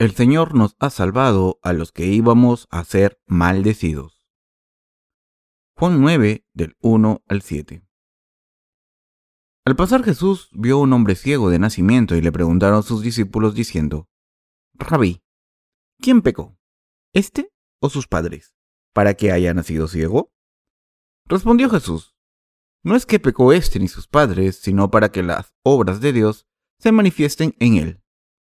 el Señor nos ha salvado a los que íbamos a ser maldecidos. Juan 9 del 1 al 7. Al pasar Jesús vio un hombre ciego de nacimiento y le preguntaron a sus discípulos diciendo, Rabí, ¿quién pecó? ¿Este o sus padres? ¿Para que haya nacido ciego? Respondió Jesús, no es que pecó este ni sus padres, sino para que las obras de Dios se manifiesten en él.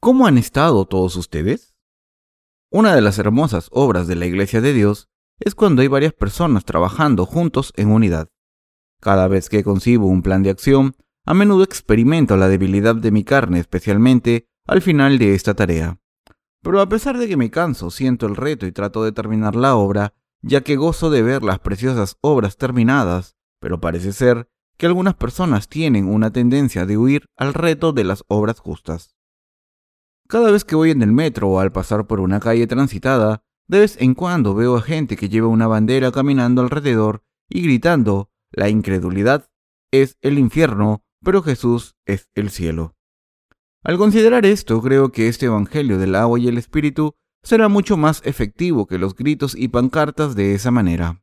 ¿Cómo han estado todos ustedes? Una de las hermosas obras de la Iglesia de Dios es cuando hay varias personas trabajando juntos en unidad. Cada vez que concibo un plan de acción, a menudo experimento la debilidad de mi carne, especialmente al final de esta tarea. Pero a pesar de que me canso, siento el reto y trato de terminar la obra, ya que gozo de ver las preciosas obras terminadas, pero parece ser que algunas personas tienen una tendencia de huir al reto de las obras justas. Cada vez que voy en el metro o al pasar por una calle transitada, de vez en cuando veo a gente que lleva una bandera caminando alrededor y gritando, la incredulidad es el infierno, pero Jesús es el cielo. Al considerar esto, creo que este Evangelio del agua y el Espíritu será mucho más efectivo que los gritos y pancartas de esa manera.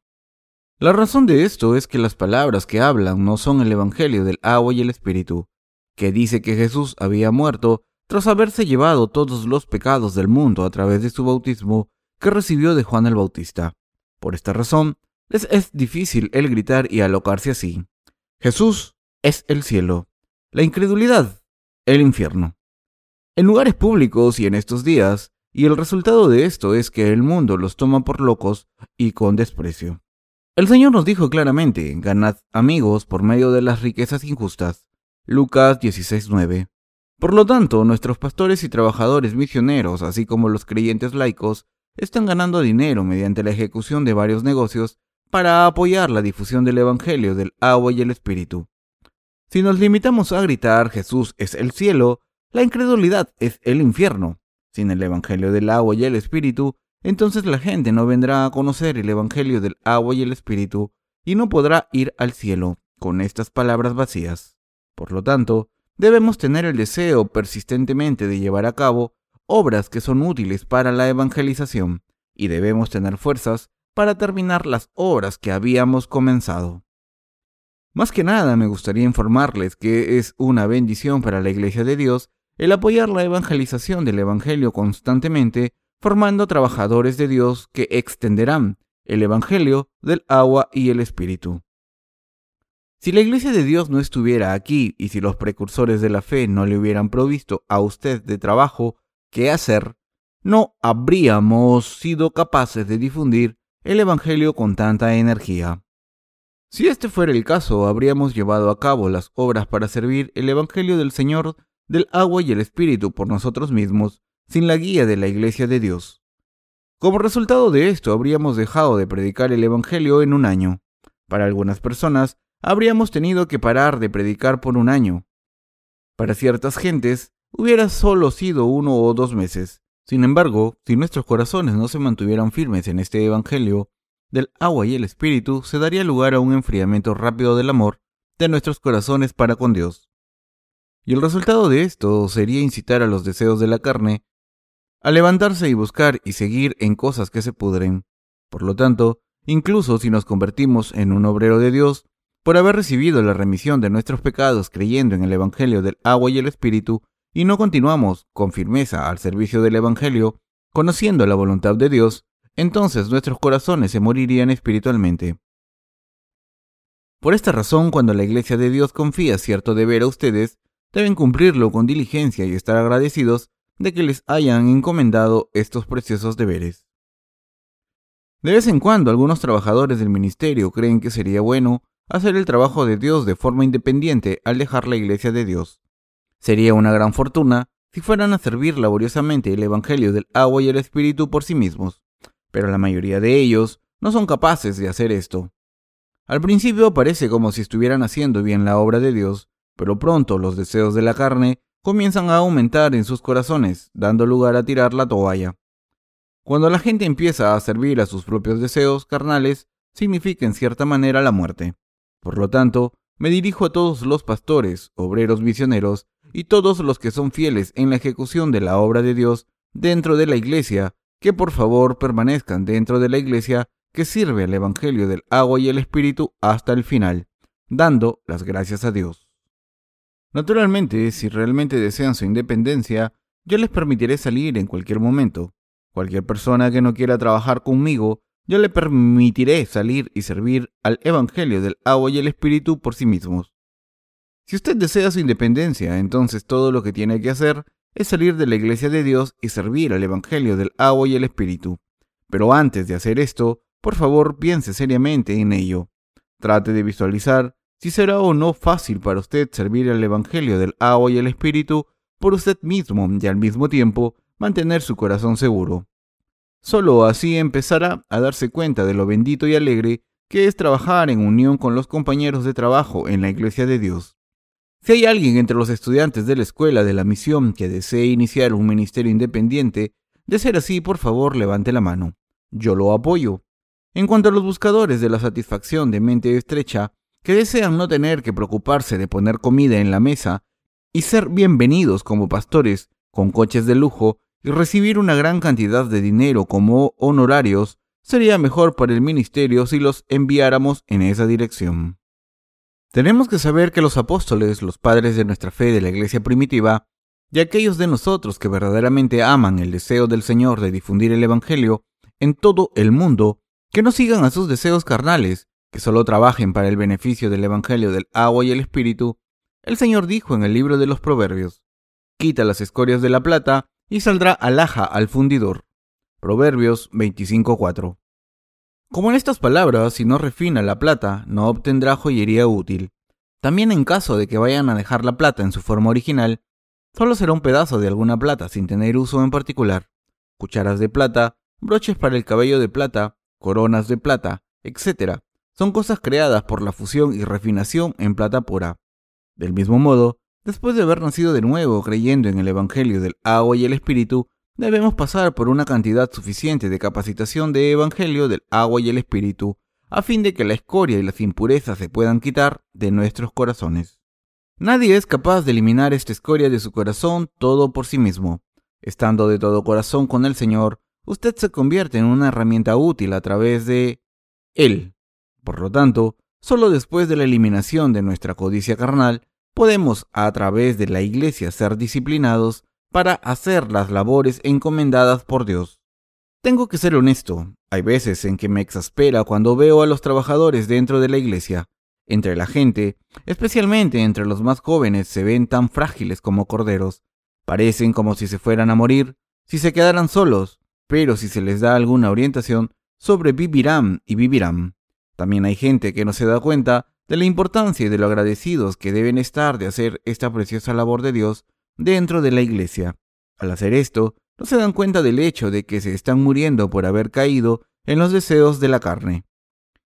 La razón de esto es que las palabras que hablan no son el Evangelio del agua y el Espíritu, que dice que Jesús había muerto tras haberse llevado todos los pecados del mundo a través de su bautismo que recibió de Juan el Bautista. Por esta razón, les es difícil el gritar y alocarse así. Jesús es el cielo, la incredulidad, el infierno. En lugares públicos y en estos días, y el resultado de esto es que el mundo los toma por locos y con desprecio. El Señor nos dijo claramente, ganad amigos por medio de las riquezas injustas. Lucas 16:9. Por lo tanto, nuestros pastores y trabajadores misioneros, así como los creyentes laicos, están ganando dinero mediante la ejecución de varios negocios para apoyar la difusión del Evangelio del agua y el Espíritu. Si nos limitamos a gritar Jesús es el cielo, la incredulidad es el infierno, sin el Evangelio del agua y el Espíritu, entonces la gente no vendrá a conocer el Evangelio del agua y el Espíritu y no podrá ir al cielo con estas palabras vacías. Por lo tanto, debemos tener el deseo persistentemente de llevar a cabo obras que son útiles para la evangelización y debemos tener fuerzas para terminar las obras que habíamos comenzado. Más que nada me gustaría informarles que es una bendición para la Iglesia de Dios el apoyar la evangelización del Evangelio constantemente, formando trabajadores de Dios que extenderán el Evangelio del agua y el Espíritu. Si la Iglesia de Dios no estuviera aquí y si los precursores de la fe no le hubieran provisto a usted de trabajo que hacer, no habríamos sido capaces de difundir el Evangelio con tanta energía. Si este fuera el caso, habríamos llevado a cabo las obras para servir el Evangelio del Señor del agua y el Espíritu por nosotros mismos, sin la guía de la Iglesia de Dios. Como resultado de esto, habríamos dejado de predicar el Evangelio en un año. Para algunas personas, habríamos tenido que parar de predicar por un año. Para ciertas gentes, hubiera solo sido uno o dos meses. Sin embargo, si nuestros corazones no se mantuvieran firmes en este Evangelio, del agua y el Espíritu, se daría lugar a un enfriamiento rápido del amor de nuestros corazones para con Dios. Y el resultado de esto sería incitar a los deseos de la carne a levantarse y buscar y seguir en cosas que se pudren. Por lo tanto, incluso si nos convertimos en un obrero de Dios, por haber recibido la remisión de nuestros pecados creyendo en el Evangelio del agua y el Espíritu, y no continuamos con firmeza al servicio del Evangelio, conociendo la voluntad de Dios, entonces nuestros corazones se morirían espiritualmente. Por esta razón, cuando la Iglesia de Dios confía cierto deber a ustedes, deben cumplirlo con diligencia y estar agradecidos de que les hayan encomendado estos preciosos deberes. De vez en cuando algunos trabajadores del ministerio creen que sería bueno hacer el trabajo de Dios de forma independiente al dejar la iglesia de Dios. Sería una gran fortuna si fueran a servir laboriosamente el Evangelio del agua y el Espíritu por sí mismos, pero la mayoría de ellos no son capaces de hacer esto. Al principio parece como si estuvieran haciendo bien la obra de Dios, pero pronto los deseos de la carne comienzan a aumentar en sus corazones, dando lugar a tirar la toalla. Cuando la gente empieza a servir a sus propios deseos carnales, significa en cierta manera la muerte. Por lo tanto, me dirijo a todos los pastores, obreros misioneros y todos los que son fieles en la ejecución de la obra de Dios dentro de la iglesia, que por favor permanezcan dentro de la iglesia que sirve al Evangelio del agua y el Espíritu hasta el final, dando las gracias a Dios. Naturalmente, si realmente desean su independencia, yo les permitiré salir en cualquier momento. Cualquier persona que no quiera trabajar conmigo, yo le permitiré salir y servir al Evangelio del agua y el Espíritu por sí mismos. Si usted desea su independencia, entonces todo lo que tiene que hacer es salir de la iglesia de Dios y servir al Evangelio del agua y el Espíritu. Pero antes de hacer esto, por favor piense seriamente en ello. Trate de visualizar si será o no fácil para usted servir al Evangelio del agua y el Espíritu por usted mismo y al mismo tiempo mantener su corazón seguro. Solo así empezará a darse cuenta de lo bendito y alegre que es trabajar en unión con los compañeros de trabajo en la iglesia de Dios. Si hay alguien entre los estudiantes de la escuela de la misión que desee iniciar un ministerio independiente, de ser así, por favor, levante la mano. Yo lo apoyo. En cuanto a los buscadores de la satisfacción de mente estrecha, que desean no tener que preocuparse de poner comida en la mesa y ser bienvenidos como pastores con coches de lujo y recibir una gran cantidad de dinero como honorarios, sería mejor para el ministerio si los enviáramos en esa dirección. Tenemos que saber que los apóstoles, los padres de nuestra fe de la iglesia primitiva, y aquellos de nosotros que verdaderamente aman el deseo del Señor de difundir el Evangelio en todo el mundo, que no sigan a sus deseos carnales, que solo trabajen para el beneficio del Evangelio del agua y el Espíritu, el Señor dijo en el libro de los Proverbios, quita las escorias de la plata y saldrá alhaja al fundidor. Proverbios 25.4. Como en estas palabras, si no refina la plata, no obtendrá joyería útil. También en caso de que vayan a dejar la plata en su forma original, solo será un pedazo de alguna plata sin tener uso en particular. Cucharas de plata, broches para el cabello de plata, coronas de plata, etc. Son cosas creadas por la fusión y refinación en plata pura. Del mismo modo, después de haber nacido de nuevo creyendo en el Evangelio del agua y el Espíritu, debemos pasar por una cantidad suficiente de capacitación de Evangelio del agua y el Espíritu, a fin de que la escoria y las impurezas se puedan quitar de nuestros corazones. Nadie es capaz de eliminar esta escoria de su corazón todo por sí mismo. Estando de todo corazón con el Señor, usted se convierte en una herramienta útil a través de Él. Por lo tanto, solo después de la eliminación de nuestra codicia carnal, podemos a través de la Iglesia ser disciplinados para hacer las labores encomendadas por Dios. Tengo que ser honesto, hay veces en que me exaspera cuando veo a los trabajadores dentro de la iglesia. Entre la gente, especialmente entre los más jóvenes, se ven tan frágiles como corderos. Parecen como si se fueran a morir, si se quedaran solos, pero si se les da alguna orientación, sobrevivirán y vivirán. También hay gente que no se da cuenta de la importancia y de lo agradecidos que deben estar de hacer esta preciosa labor de Dios dentro de la iglesia. Al hacer esto, no se dan cuenta del hecho de que se están muriendo por haber caído en los deseos de la carne.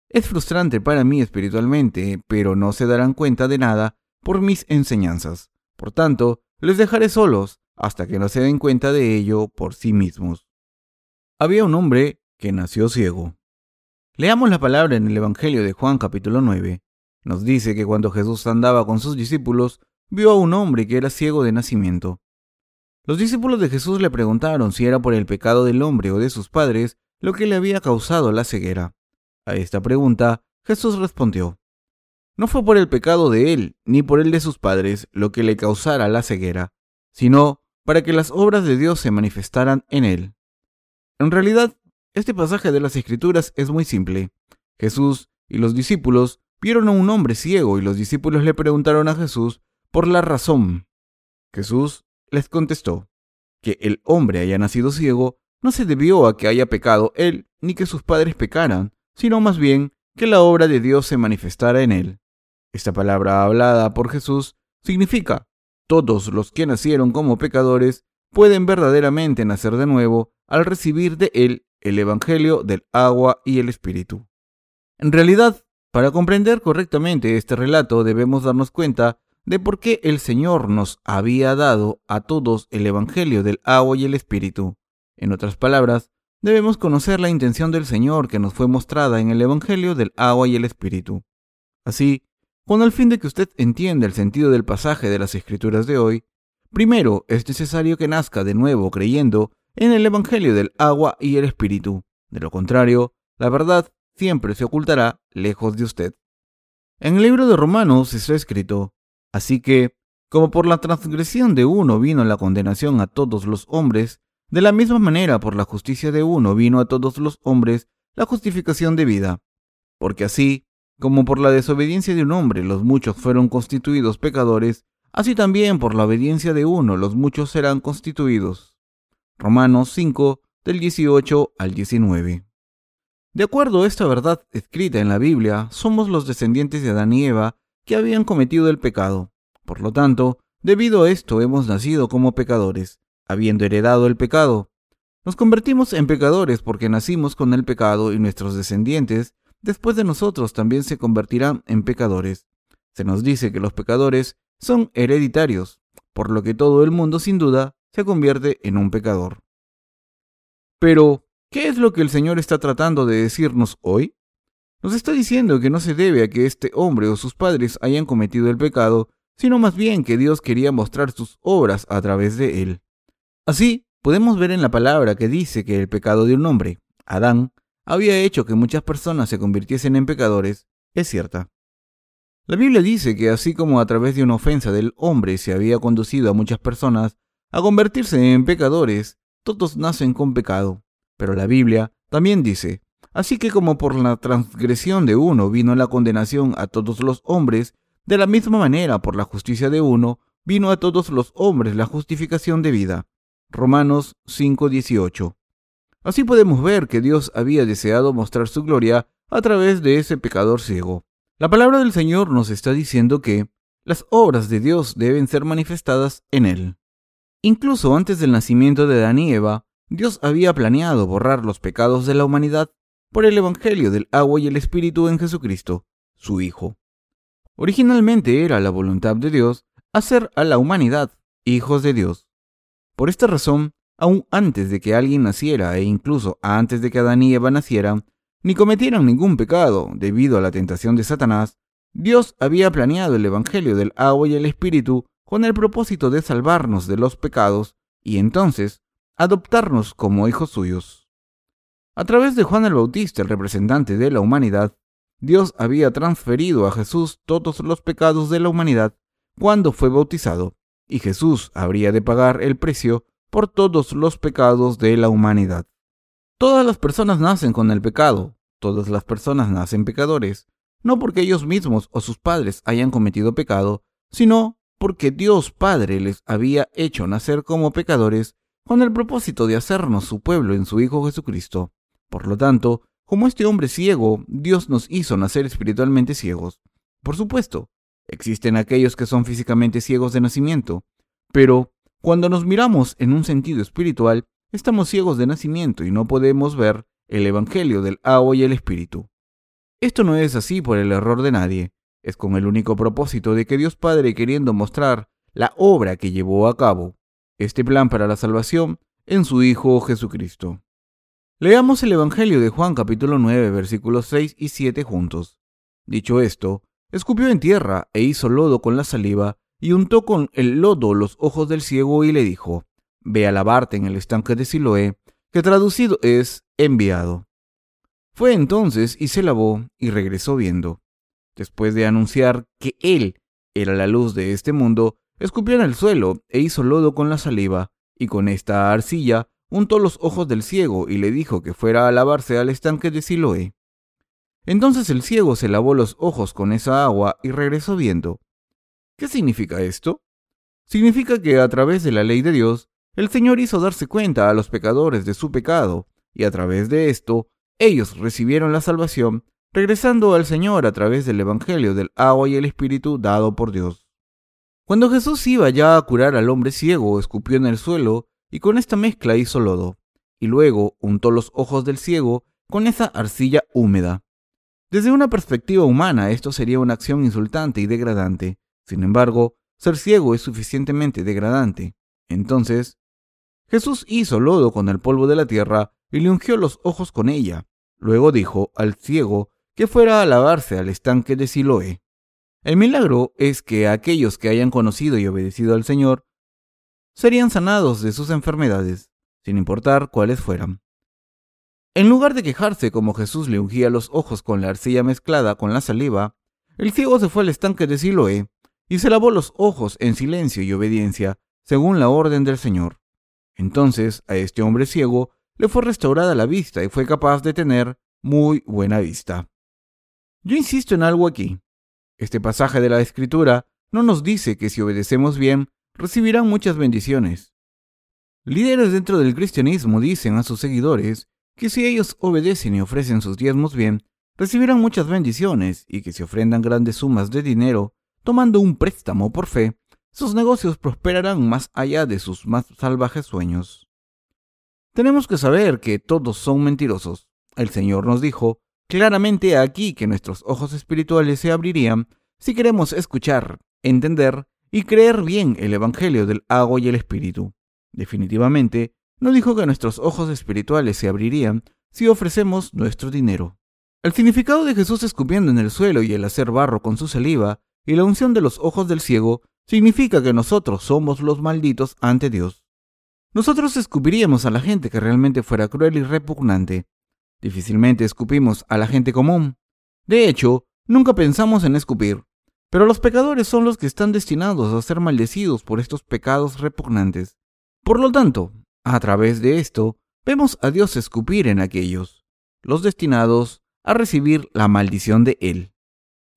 Es frustrante para mí espiritualmente, pero no se darán cuenta de nada por mis enseñanzas. Por tanto, les dejaré solos hasta que no se den cuenta de ello por sí mismos. Había un hombre que nació ciego. Leamos la palabra en el Evangelio de Juan capítulo 9. Nos dice que cuando Jesús andaba con sus discípulos, vio a un hombre que era ciego de nacimiento. Los discípulos de Jesús le preguntaron si era por el pecado del hombre o de sus padres lo que le había causado la ceguera. A esta pregunta, Jesús respondió, No fue por el pecado de él ni por el de sus padres lo que le causara la ceguera, sino para que las obras de Dios se manifestaran en él. En realidad, este pasaje de las Escrituras es muy simple. Jesús y los discípulos vieron a un hombre ciego y los discípulos le preguntaron a Jesús por la razón. Jesús les contestó que el hombre haya nacido ciego no se debió a que haya pecado él ni que sus padres pecaran, sino más bien que la obra de Dios se manifestara en él. Esta palabra hablada por Jesús significa todos los que nacieron como pecadores pueden verdaderamente nacer de nuevo al recibir de Él el Evangelio del agua y el Espíritu. En realidad, para comprender correctamente este relato debemos darnos cuenta de por qué el Señor nos había dado a todos el Evangelio del agua y el Espíritu. En otras palabras, debemos conocer la intención del Señor que nos fue mostrada en el Evangelio del agua y el Espíritu. Así, con el fin de que usted entienda el sentido del pasaje de las Escrituras de hoy, primero es necesario que nazca de nuevo creyendo en el Evangelio del agua y el Espíritu. De lo contrario, la verdad siempre se ocultará lejos de usted. En el libro de Romanos está escrito, Así que, como por la transgresión de uno vino la condenación a todos los hombres, de la misma manera por la justicia de uno vino a todos los hombres la justificación de vida. Porque así, como por la desobediencia de un hombre los muchos fueron constituidos pecadores, así también por la obediencia de uno los muchos serán constituidos. Romanos 5, del 18 al 19. De acuerdo a esta verdad escrita en la Biblia, somos los descendientes de Adán y Eva que habían cometido el pecado. Por lo tanto, debido a esto hemos nacido como pecadores, habiendo heredado el pecado. Nos convertimos en pecadores porque nacimos con el pecado y nuestros descendientes, después de nosotros, también se convertirán en pecadores. Se nos dice que los pecadores son hereditarios, por lo que todo el mundo sin duda se convierte en un pecador. Pero, ¿qué es lo que el Señor está tratando de decirnos hoy? Nos está diciendo que no se debe a que este hombre o sus padres hayan cometido el pecado, sino más bien que Dios quería mostrar sus obras a través de él. Así, podemos ver en la palabra que dice que el pecado de un hombre, Adán, había hecho que muchas personas se convirtiesen en pecadores, es cierta. La Biblia dice que así como a través de una ofensa del hombre se había conducido a muchas personas a convertirse en pecadores, todos nacen con pecado. Pero la Biblia también dice Así que como por la transgresión de uno vino la condenación a todos los hombres, de la misma manera por la justicia de uno vino a todos los hombres la justificación de vida. Romanos 5:18. Así podemos ver que Dios había deseado mostrar su gloria a través de ese pecador ciego. La palabra del Señor nos está diciendo que las obras de Dios deben ser manifestadas en él. Incluso antes del nacimiento de Adán y Eva, Dios había planeado borrar los pecados de la humanidad por el Evangelio del agua y el Espíritu en Jesucristo, su Hijo. Originalmente era la voluntad de Dios hacer a la humanidad hijos de Dios. Por esta razón, aún antes de que alguien naciera e incluso antes de que Adán y Eva nacieran, ni cometieran ningún pecado debido a la tentación de Satanás, Dios había planeado el Evangelio del agua y el Espíritu con el propósito de salvarnos de los pecados y entonces adoptarnos como hijos suyos. A través de Juan el Bautista, el representante de la humanidad, Dios había transferido a Jesús todos los pecados de la humanidad cuando fue bautizado, y Jesús habría de pagar el precio por todos los pecados de la humanidad. Todas las personas nacen con el pecado, todas las personas nacen pecadores, no porque ellos mismos o sus padres hayan cometido pecado, sino porque Dios Padre les había hecho nacer como pecadores con el propósito de hacernos su pueblo en su Hijo Jesucristo. Por lo tanto, como este hombre ciego, Dios nos hizo nacer espiritualmente ciegos. Por supuesto, existen aquellos que son físicamente ciegos de nacimiento, pero cuando nos miramos en un sentido espiritual, estamos ciegos de nacimiento y no podemos ver el Evangelio del agua y el Espíritu. Esto no es así por el error de nadie, es con el único propósito de que Dios Padre queriendo mostrar la obra que llevó a cabo, este plan para la salvación, en su Hijo Jesucristo. Leamos el Evangelio de Juan capítulo 9 versículos 6 y 7 juntos. Dicho esto, escupió en tierra e hizo lodo con la saliva y untó con el lodo los ojos del ciego y le dijo, Ve a lavarte en el estanque de Siloé, que traducido es enviado. Fue entonces y se lavó y regresó viendo. Después de anunciar que él era la luz de este mundo, escupió en el suelo e hizo lodo con la saliva, y con esta arcilla untó los ojos del ciego y le dijo que fuera a lavarse al estanque de Siloé. Entonces el ciego se lavó los ojos con esa agua y regresó viendo. ¿Qué significa esto? Significa que a través de la ley de Dios, el Señor hizo darse cuenta a los pecadores de su pecado, y a través de esto, ellos recibieron la salvación, regresando al Señor a través del Evangelio del agua y el Espíritu dado por Dios. Cuando Jesús iba ya a curar al hombre ciego, escupió en el suelo y con esta mezcla hizo lodo, y luego untó los ojos del ciego con esa arcilla húmeda. Desde una perspectiva humana, esto sería una acción insultante y degradante. Sin embargo, ser ciego es suficientemente degradante. Entonces, Jesús hizo lodo con el polvo de la tierra y le ungió los ojos con ella. Luego dijo al ciego que fuera a lavarse al estanque de Siloé. El milagro es que aquellos que hayan conocido y obedecido al Señor serían sanados de sus enfermedades, sin importar cuáles fueran. En lugar de quejarse como Jesús le ungía los ojos con la arcilla mezclada con la saliva, el ciego se fue al estanque de Siloé y se lavó los ojos en silencio y obediencia, según la orden del Señor. Entonces a este hombre ciego le fue restaurada la vista y fue capaz de tener muy buena vista. Yo insisto en algo aquí. Este pasaje de la Escritura no nos dice que si obedecemos bien, recibirán muchas bendiciones. Líderes dentro del cristianismo dicen a sus seguidores que si ellos obedecen y ofrecen sus diezmos bien, recibirán muchas bendiciones y que si ofrendan grandes sumas de dinero, tomando un préstamo por fe, sus negocios prosperarán más allá de sus más salvajes sueños. Tenemos que saber que todos son mentirosos. El Señor nos dijo claramente aquí que nuestros ojos espirituales se abrirían si queremos escuchar, entender y creer bien el Evangelio del agua y el Espíritu. Definitivamente, no dijo que nuestros ojos espirituales se abrirían si ofrecemos nuestro dinero. El significado de Jesús escupiendo en el suelo y el hacer barro con su saliva y la unción de los ojos del ciego significa que nosotros somos los malditos ante Dios. Nosotros escupiríamos a la gente que realmente fuera cruel y repugnante. Difícilmente escupimos a la gente común. De hecho, nunca pensamos en escupir. Pero los pecadores son los que están destinados a ser maldecidos por estos pecados repugnantes. Por lo tanto, a través de esto, vemos a Dios escupir en aquellos, los destinados a recibir la maldición de Él.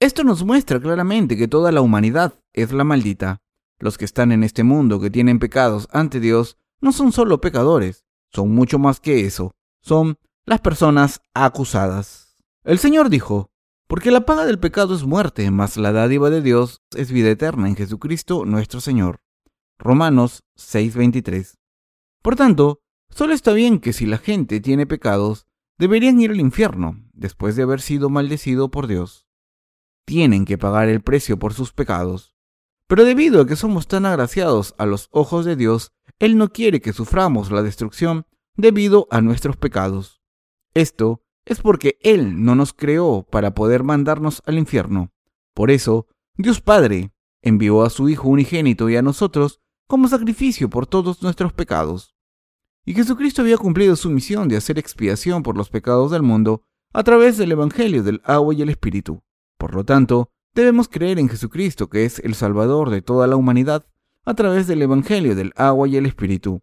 Esto nos muestra claramente que toda la humanidad es la maldita. Los que están en este mundo que tienen pecados ante Dios no son solo pecadores, son mucho más que eso, son las personas acusadas. El Señor dijo, porque la paga del pecado es muerte, mas la dádiva de Dios es vida eterna en Jesucristo nuestro Señor. Romanos 6:23. Por tanto, solo está bien que si la gente tiene pecados, deberían ir al infierno, después de haber sido maldecido por Dios. Tienen que pagar el precio por sus pecados. Pero debido a que somos tan agraciados a los ojos de Dios, él no quiere que suframos la destrucción debido a nuestros pecados. Esto es porque Él no nos creó para poder mandarnos al infierno. Por eso, Dios Padre envió a su Hijo unigénito y a nosotros como sacrificio por todos nuestros pecados. Y Jesucristo había cumplido su misión de hacer expiación por los pecados del mundo a través del Evangelio del agua y el Espíritu. Por lo tanto, debemos creer en Jesucristo, que es el Salvador de toda la humanidad, a través del Evangelio del agua y el Espíritu.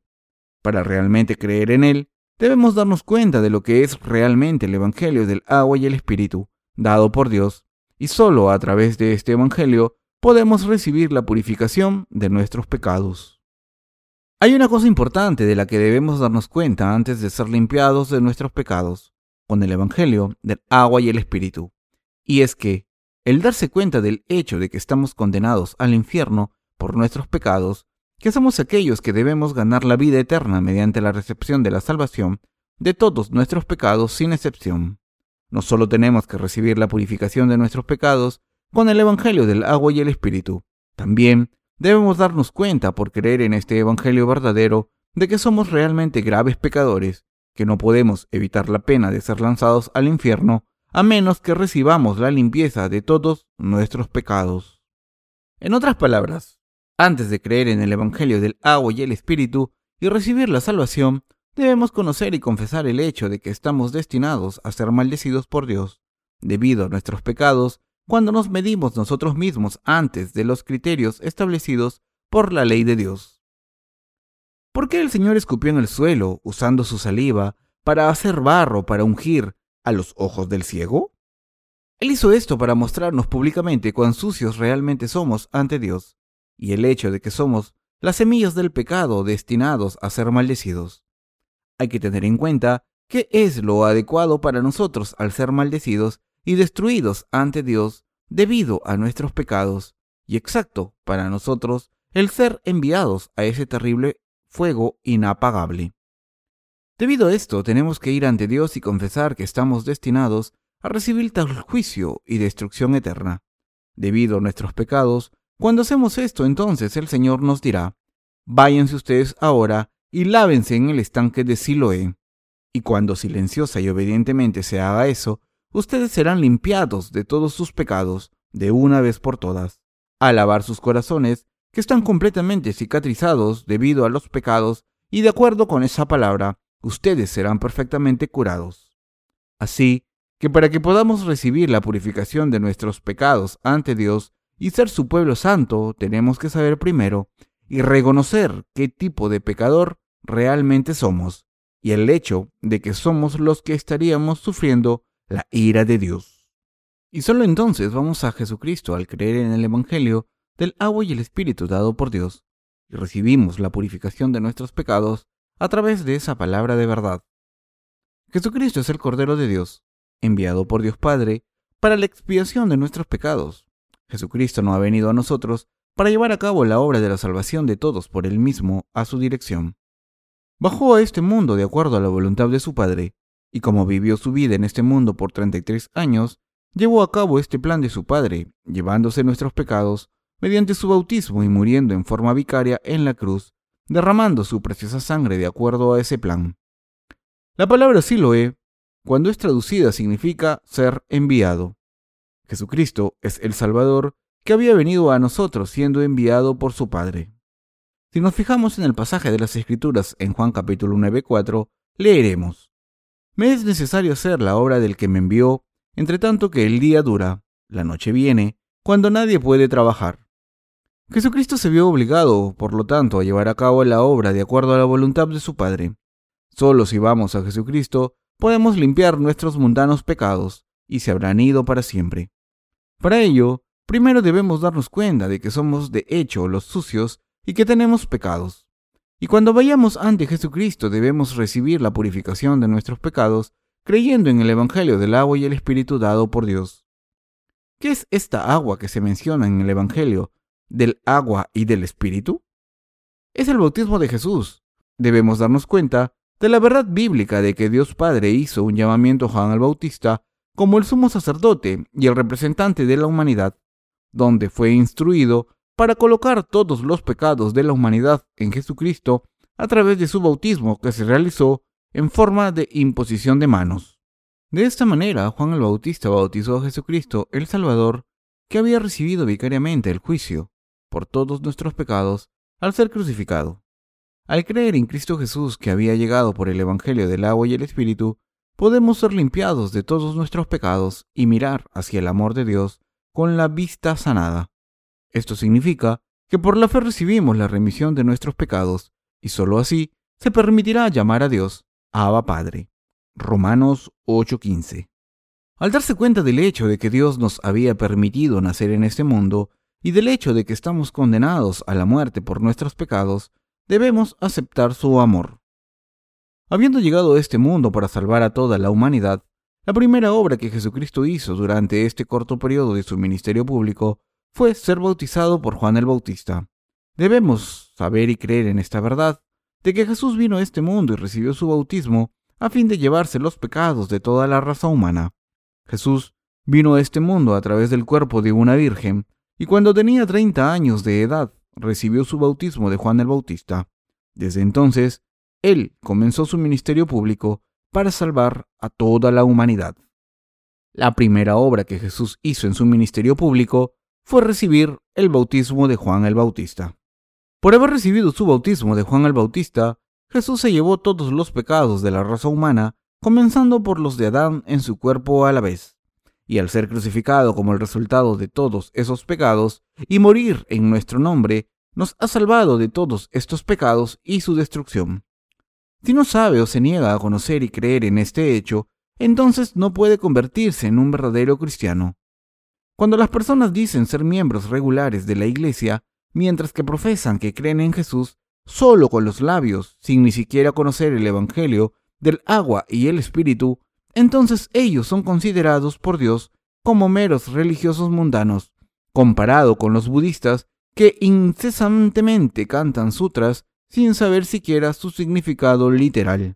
Para realmente creer en Él, debemos darnos cuenta de lo que es realmente el Evangelio del agua y el Espíritu, dado por Dios, y solo a través de este Evangelio podemos recibir la purificación de nuestros pecados. Hay una cosa importante de la que debemos darnos cuenta antes de ser limpiados de nuestros pecados, con el Evangelio del agua y el Espíritu, y es que el darse cuenta del hecho de que estamos condenados al infierno por nuestros pecados, que somos aquellos que debemos ganar la vida eterna mediante la recepción de la salvación de todos nuestros pecados sin excepción. No solo tenemos que recibir la purificación de nuestros pecados con el Evangelio del agua y el Espíritu, también debemos darnos cuenta por creer en este Evangelio verdadero de que somos realmente graves pecadores, que no podemos evitar la pena de ser lanzados al infierno a menos que recibamos la limpieza de todos nuestros pecados. En otras palabras, antes de creer en el Evangelio del agua y el Espíritu y recibir la salvación, debemos conocer y confesar el hecho de que estamos destinados a ser maldecidos por Dios, debido a nuestros pecados, cuando nos medimos nosotros mismos antes de los criterios establecidos por la ley de Dios. ¿Por qué el Señor escupió en el suelo, usando su saliva, para hacer barro para ungir a los ojos del ciego? Él hizo esto para mostrarnos públicamente cuán sucios realmente somos ante Dios y el hecho de que somos las semillas del pecado destinados a ser maldecidos. Hay que tener en cuenta qué es lo adecuado para nosotros al ser maldecidos y destruidos ante Dios debido a nuestros pecados, y exacto para nosotros el ser enviados a ese terrible fuego inapagable. Debido a esto, tenemos que ir ante Dios y confesar que estamos destinados a recibir tal juicio y destrucción eterna. Debido a nuestros pecados, cuando hacemos esto, entonces el Señor nos dirá, váyanse ustedes ahora y lávense en el estanque de Siloé. Y cuando silenciosa y obedientemente se haga eso, ustedes serán limpiados de todos sus pecados de una vez por todas. Al lavar sus corazones, que están completamente cicatrizados debido a los pecados, y de acuerdo con esa palabra, ustedes serán perfectamente curados. Así que para que podamos recibir la purificación de nuestros pecados ante Dios y ser su pueblo santo, tenemos que saber primero y reconocer qué tipo de pecador realmente somos y el hecho de que somos los que estaríamos sufriendo la ira de Dios. Y solo entonces vamos a Jesucristo al creer en el Evangelio del agua y el Espíritu dado por Dios, y recibimos la purificación de nuestros pecados a través de esa palabra de verdad. Jesucristo es el Cordero de Dios, enviado por Dios Padre para la expiación de nuestros pecados. Jesucristo no ha venido a nosotros para llevar a cabo la obra de la salvación de todos por él mismo a su dirección. Bajó a este mundo de acuerdo a la voluntad de su Padre, y como vivió su vida en este mundo por 33 años, llevó a cabo este plan de su Padre, llevándose nuestros pecados mediante su bautismo y muriendo en forma vicaria en la cruz, derramando su preciosa sangre de acuerdo a ese plan. La palabra Siloé, cuando es traducida, significa ser enviado. Jesucristo es el Salvador que había venido a nosotros siendo enviado por su Padre. Si nos fijamos en el pasaje de las Escrituras en Juan capítulo 9:4, leeremos, Me es necesario hacer la obra del que me envió, entre tanto que el día dura, la noche viene, cuando nadie puede trabajar. Jesucristo se vio obligado, por lo tanto, a llevar a cabo la obra de acuerdo a la voluntad de su Padre. Solo si vamos a Jesucristo podemos limpiar nuestros mundanos pecados y se habrán ido para siempre. Para ello, primero debemos darnos cuenta de que somos de hecho los sucios y que tenemos pecados. Y cuando vayamos ante Jesucristo debemos recibir la purificación de nuestros pecados creyendo en el Evangelio del agua y el Espíritu dado por Dios. ¿Qué es esta agua que se menciona en el Evangelio del agua y del Espíritu? Es el bautismo de Jesús. Debemos darnos cuenta de la verdad bíblica de que Dios Padre hizo un llamamiento a Juan el Bautista como el sumo sacerdote y el representante de la humanidad, donde fue instruido para colocar todos los pecados de la humanidad en Jesucristo a través de su bautismo que se realizó en forma de imposición de manos. De esta manera, Juan el Bautista bautizó a Jesucristo el Salvador, que había recibido vicariamente el juicio por todos nuestros pecados al ser crucificado. Al creer en Cristo Jesús que había llegado por el Evangelio del agua y el Espíritu, podemos ser limpiados de todos nuestros pecados y mirar hacia el amor de Dios con la vista sanada. Esto significa que por la fe recibimos la remisión de nuestros pecados y sólo así se permitirá llamar a Dios Abba Padre. Romanos 8:15. Al darse cuenta del hecho de que Dios nos había permitido nacer en este mundo y del hecho de que estamos condenados a la muerte por nuestros pecados, debemos aceptar su amor. Habiendo llegado a este mundo para salvar a toda la humanidad, la primera obra que Jesucristo hizo durante este corto periodo de su ministerio público fue ser bautizado por Juan el Bautista. Debemos saber y creer en esta verdad, de que Jesús vino a este mundo y recibió su bautismo a fin de llevarse los pecados de toda la raza humana. Jesús vino a este mundo a través del cuerpo de una virgen, y cuando tenía treinta años de edad recibió su bautismo de Juan el Bautista. Desde entonces, él comenzó su ministerio público para salvar a toda la humanidad. La primera obra que Jesús hizo en su ministerio público fue recibir el bautismo de Juan el Bautista. Por haber recibido su bautismo de Juan el Bautista, Jesús se llevó todos los pecados de la raza humana, comenzando por los de Adán en su cuerpo a la vez. Y al ser crucificado como el resultado de todos esos pecados y morir en nuestro nombre, nos ha salvado de todos estos pecados y su destrucción. Si no sabe o se niega a conocer y creer en este hecho, entonces no puede convertirse en un verdadero cristiano. Cuando las personas dicen ser miembros regulares de la Iglesia, mientras que profesan que creen en Jesús solo con los labios, sin ni siquiera conocer el Evangelio del agua y el Espíritu, entonces ellos son considerados por Dios como meros religiosos mundanos, comparado con los budistas que incesantemente cantan sutras sin saber siquiera su significado literal.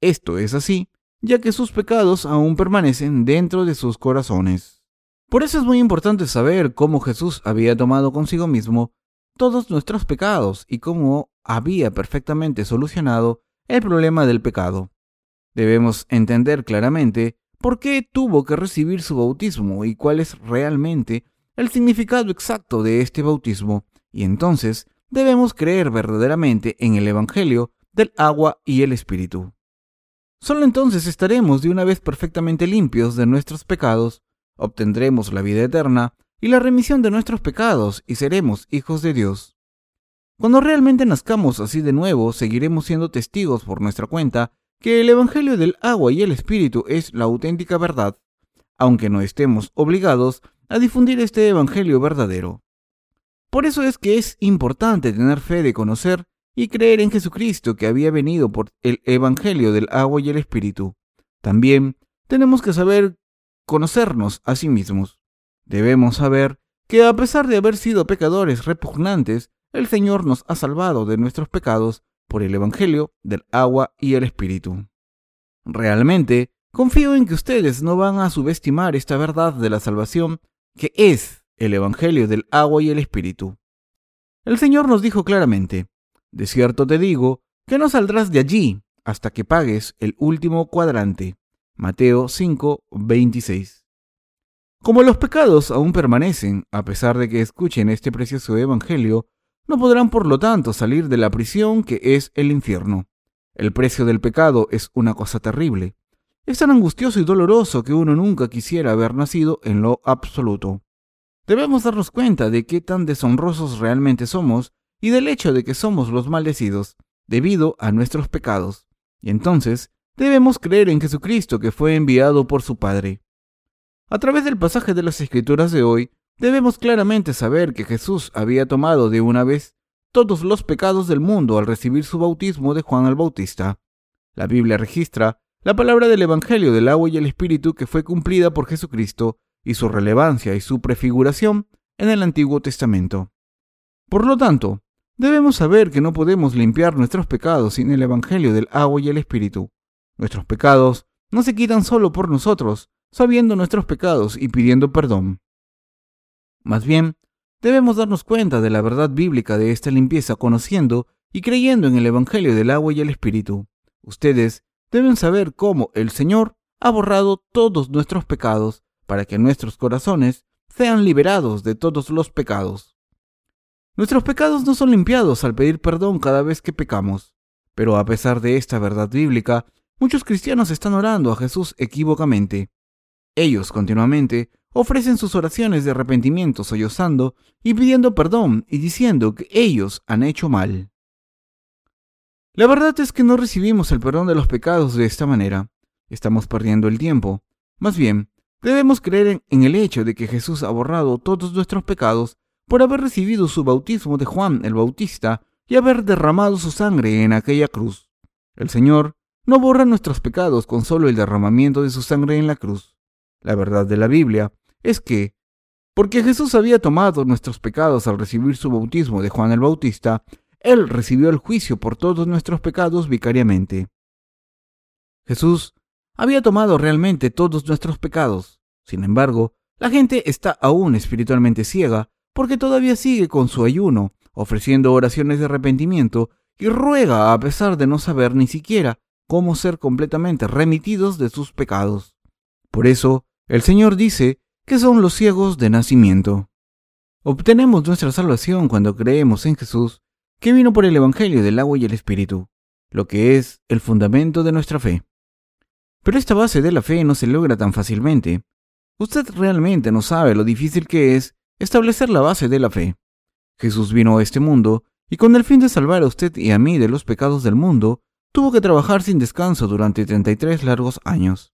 Esto es así, ya que sus pecados aún permanecen dentro de sus corazones. Por eso es muy importante saber cómo Jesús había tomado consigo mismo todos nuestros pecados y cómo había perfectamente solucionado el problema del pecado. Debemos entender claramente por qué tuvo que recibir su bautismo y cuál es realmente el significado exacto de este bautismo, y entonces debemos creer verdaderamente en el Evangelio del agua y el Espíritu. Solo entonces estaremos de una vez perfectamente limpios de nuestros pecados, obtendremos la vida eterna y la remisión de nuestros pecados y seremos hijos de Dios. Cuando realmente nazcamos así de nuevo, seguiremos siendo testigos por nuestra cuenta que el Evangelio del agua y el Espíritu es la auténtica verdad, aunque no estemos obligados a difundir este Evangelio verdadero. Por eso es que es importante tener fe de conocer y creer en Jesucristo que había venido por el Evangelio del agua y el Espíritu. También tenemos que saber conocernos a sí mismos. Debemos saber que a pesar de haber sido pecadores repugnantes, el Señor nos ha salvado de nuestros pecados por el Evangelio del agua y el Espíritu. Realmente, confío en que ustedes no van a subestimar esta verdad de la salvación que es el Evangelio del agua y el Espíritu. El Señor nos dijo claramente, de cierto te digo, que no saldrás de allí hasta que pagues el último cuadrante. Mateo 5, 26. Como los pecados aún permanecen, a pesar de que escuchen este precioso Evangelio, no podrán por lo tanto salir de la prisión que es el infierno. El precio del pecado es una cosa terrible. Es tan angustioso y doloroso que uno nunca quisiera haber nacido en lo absoluto. Debemos darnos cuenta de qué tan deshonrosos realmente somos y del hecho de que somos los maldecidos debido a nuestros pecados. Y entonces debemos creer en Jesucristo que fue enviado por su Padre. A través del pasaje de las Escrituras de hoy, debemos claramente saber que Jesús había tomado de una vez todos los pecados del mundo al recibir su bautismo de Juan el Bautista. La Biblia registra la palabra del Evangelio del agua y el Espíritu que fue cumplida por Jesucristo y su relevancia y su prefiguración en el Antiguo Testamento. Por lo tanto, debemos saber que no podemos limpiar nuestros pecados sin el Evangelio del agua y el Espíritu. Nuestros pecados no se quitan solo por nosotros, sabiendo nuestros pecados y pidiendo perdón. Más bien, debemos darnos cuenta de la verdad bíblica de esta limpieza conociendo y creyendo en el Evangelio del agua y el Espíritu. Ustedes deben saber cómo el Señor ha borrado todos nuestros pecados para que nuestros corazones sean liberados de todos los pecados. Nuestros pecados no son limpiados al pedir perdón cada vez que pecamos, pero a pesar de esta verdad bíblica, muchos cristianos están orando a Jesús equívocamente. Ellos continuamente ofrecen sus oraciones de arrepentimiento sollozando y pidiendo perdón y diciendo que ellos han hecho mal. La verdad es que no recibimos el perdón de los pecados de esta manera. Estamos perdiendo el tiempo. Más bien, Debemos creer en, el hecho de que Jesús ha borrado todos nuestros pecados por haber recibido su bautismo de Juan el Bautista y haber derramado su sangre en aquella cruz. El Señor no borra nuestros pecados con solo el derramamiento de su sangre en la cruz. La verdad de la Biblia es que, porque Jesús había tomado nuestros pecados al recibir su bautismo de Juan el Bautista, Él recibió el juicio por todos nuestros pecados vicariamente. Jesús había tomado realmente todos nuestros pecados. Sin embargo, la gente está aún espiritualmente ciega porque todavía sigue con su ayuno, ofreciendo oraciones de arrepentimiento y ruega a pesar de no saber ni siquiera cómo ser completamente remitidos de sus pecados. Por eso, el Señor dice que son los ciegos de nacimiento. Obtenemos nuestra salvación cuando creemos en Jesús, que vino por el Evangelio del agua y el Espíritu, lo que es el fundamento de nuestra fe. Pero esta base de la fe no se logra tan fácilmente. Usted realmente no sabe lo difícil que es establecer la base de la fe. Jesús vino a este mundo y con el fin de salvar a usted y a mí de los pecados del mundo, tuvo que trabajar sin descanso durante 33 largos años.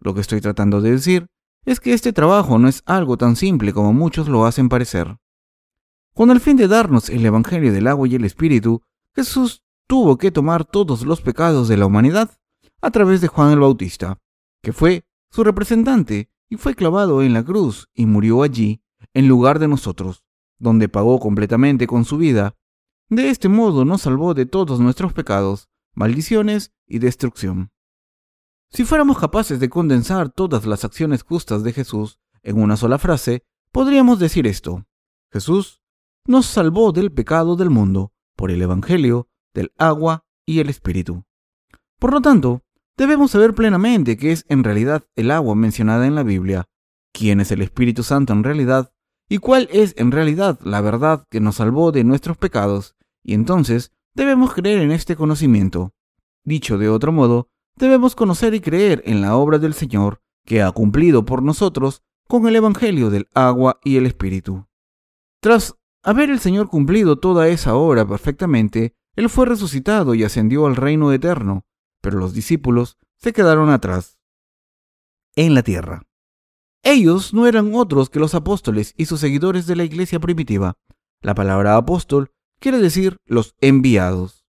Lo que estoy tratando de decir es que este trabajo no es algo tan simple como muchos lo hacen parecer. Con el fin de darnos el Evangelio del agua y el Espíritu, Jesús tuvo que tomar todos los pecados de la humanidad a través de Juan el Bautista, que fue su representante y fue clavado en la cruz y murió allí, en lugar de nosotros, donde pagó completamente con su vida. De este modo nos salvó de todos nuestros pecados, maldiciones y destrucción. Si fuéramos capaces de condensar todas las acciones justas de Jesús en una sola frase, podríamos decir esto. Jesús nos salvó del pecado del mundo por el Evangelio, del agua y el Espíritu. Por lo tanto, debemos saber plenamente qué es en realidad el agua mencionada en la Biblia, quién es el Espíritu Santo en realidad y cuál es en realidad la verdad que nos salvó de nuestros pecados, y entonces debemos creer en este conocimiento. Dicho de otro modo, debemos conocer y creer en la obra del Señor que ha cumplido por nosotros con el Evangelio del agua y el Espíritu. Tras haber el Señor cumplido toda esa obra perfectamente, Él fue resucitado y ascendió al reino eterno, pero los discípulos se quedaron atrás, en la tierra. Ellos no eran otros que los apóstoles y sus seguidores de la iglesia primitiva. La palabra apóstol quiere decir los enviados.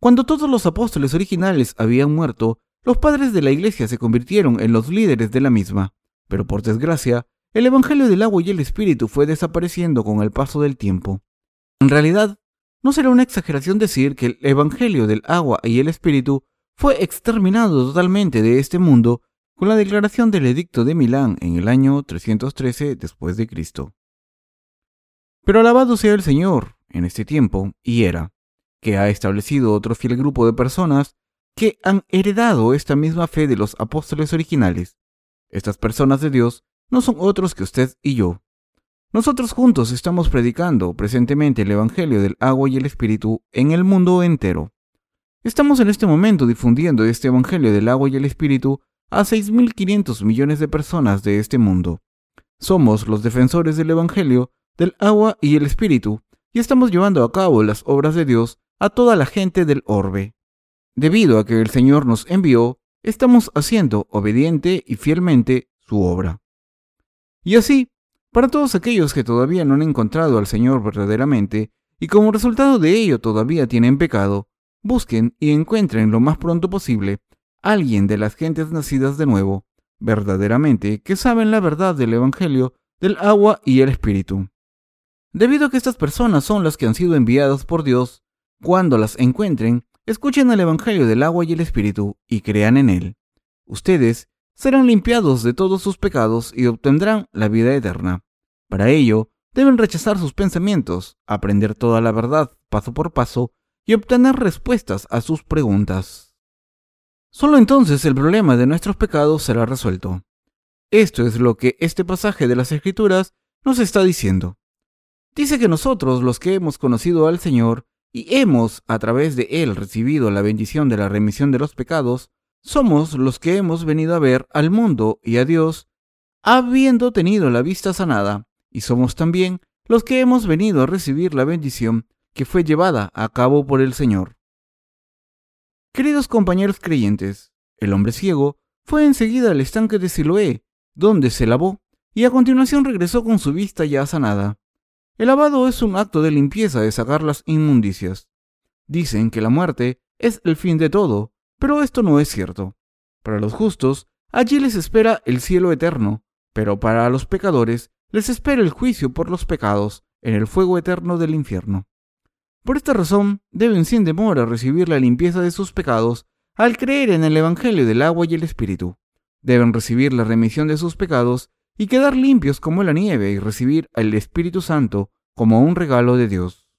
Cuando todos los apóstoles originales habían muerto, los padres de la iglesia se convirtieron en los líderes de la misma, pero por desgracia, el Evangelio del agua y el Espíritu fue desapareciendo con el paso del tiempo. En realidad, no será una exageración decir que el Evangelio del agua y el Espíritu fue exterminado totalmente de este mundo con la declaración del Edicto de Milán en el año 313 después de Cristo. Pero alabado sea el Señor en este tiempo y era, que ha establecido otro fiel grupo de personas que han heredado esta misma fe de los apóstoles originales. Estas personas de Dios no son otros que usted y yo. Nosotros juntos estamos predicando presentemente el Evangelio del agua y el Espíritu en el mundo entero. Estamos en este momento difundiendo este Evangelio del agua y el Espíritu a 6.500 millones de personas de este mundo. Somos los defensores del Evangelio, del agua y el Espíritu, y estamos llevando a cabo las obras de Dios a toda la gente del orbe. Debido a que el Señor nos envió, estamos haciendo obediente y fielmente su obra. Y así, para todos aquellos que todavía no han encontrado al Señor verdaderamente, y como resultado de ello todavía tienen pecado, busquen y encuentren lo más pronto posible alguien de las gentes nacidas de nuevo, verdaderamente, que saben la verdad del Evangelio, del agua y el Espíritu. Debido a que estas personas son las que han sido enviadas por Dios, cuando las encuentren, escuchen el Evangelio del agua y el Espíritu y crean en él. Ustedes serán limpiados de todos sus pecados y obtendrán la vida eterna. Para ello, deben rechazar sus pensamientos, aprender toda la verdad paso por paso y obtener respuestas a sus preguntas. Solo entonces el problema de nuestros pecados será resuelto. Esto es lo que este pasaje de las Escrituras nos está diciendo. Dice que nosotros, los que hemos conocido al Señor y hemos a través de Él recibido la bendición de la remisión de los pecados, somos los que hemos venido a ver al mundo y a Dios, habiendo tenido la vista sanada, y somos también los que hemos venido a recibir la bendición que fue llevada a cabo por el Señor. Queridos compañeros creyentes, el hombre ciego fue enseguida al estanque de Siloé, donde se lavó, y a continuación regresó con su vista ya sanada. El lavado es un acto de limpieza de sacar las inmundicias. Dicen que la muerte es el fin de todo, pero esto no es cierto. Para los justos, allí les espera el cielo eterno, pero para los pecadores les espera el juicio por los pecados en el fuego eterno del infierno. Por esta razón, deben sin demora recibir la limpieza de sus pecados al creer en el Evangelio del agua y el Espíritu. Deben recibir la remisión de sus pecados y quedar limpios como la nieve y recibir al Espíritu Santo como un regalo de Dios.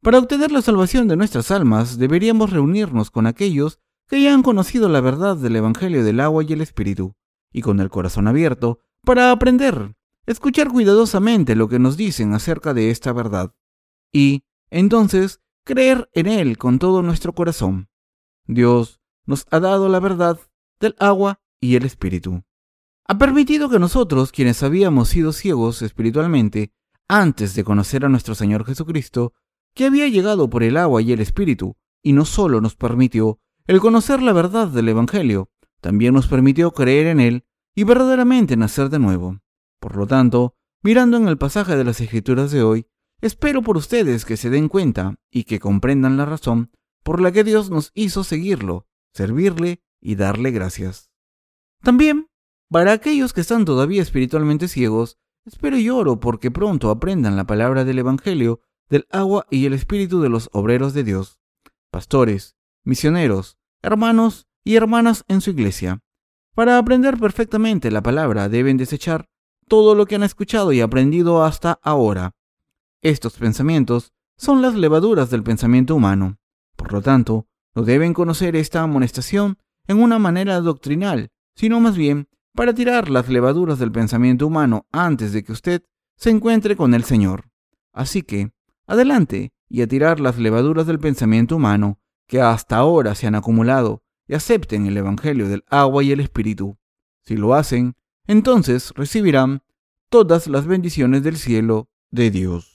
Para obtener la salvación de nuestras almas deberíamos reunirnos con aquellos que ya han conocido la verdad del Evangelio del agua y el Espíritu, y con el corazón abierto para aprender, escuchar cuidadosamente lo que nos dicen acerca de esta verdad, y, entonces, creer en Él con todo nuestro corazón. Dios nos ha dado la verdad del agua y el Espíritu. Ha permitido que nosotros, quienes habíamos sido ciegos espiritualmente, antes de conocer a nuestro Señor Jesucristo, que había llegado por el agua y el Espíritu, y no solo nos permitió el conocer la verdad del Evangelio también nos permitió creer en él y verdaderamente nacer de nuevo. Por lo tanto, mirando en el pasaje de las Escrituras de hoy, espero por ustedes que se den cuenta y que comprendan la razón por la que Dios nos hizo seguirlo, servirle y darle gracias. También, para aquellos que están todavía espiritualmente ciegos, Espero y oro porque pronto aprendan la palabra del Evangelio, del agua y el espíritu de los obreros de Dios, pastores, misioneros, hermanos y hermanas en su iglesia. Para aprender perfectamente la palabra deben desechar todo lo que han escuchado y aprendido hasta ahora. Estos pensamientos son las levaduras del pensamiento humano. Por lo tanto, no deben conocer esta amonestación en una manera doctrinal, sino más bien para tirar las levaduras del pensamiento humano antes de que usted se encuentre con el Señor. Así que, adelante y a tirar las levaduras del pensamiento humano que hasta ahora se han acumulado y acepten el Evangelio del agua y el Espíritu. Si lo hacen, entonces recibirán todas las bendiciones del cielo de Dios.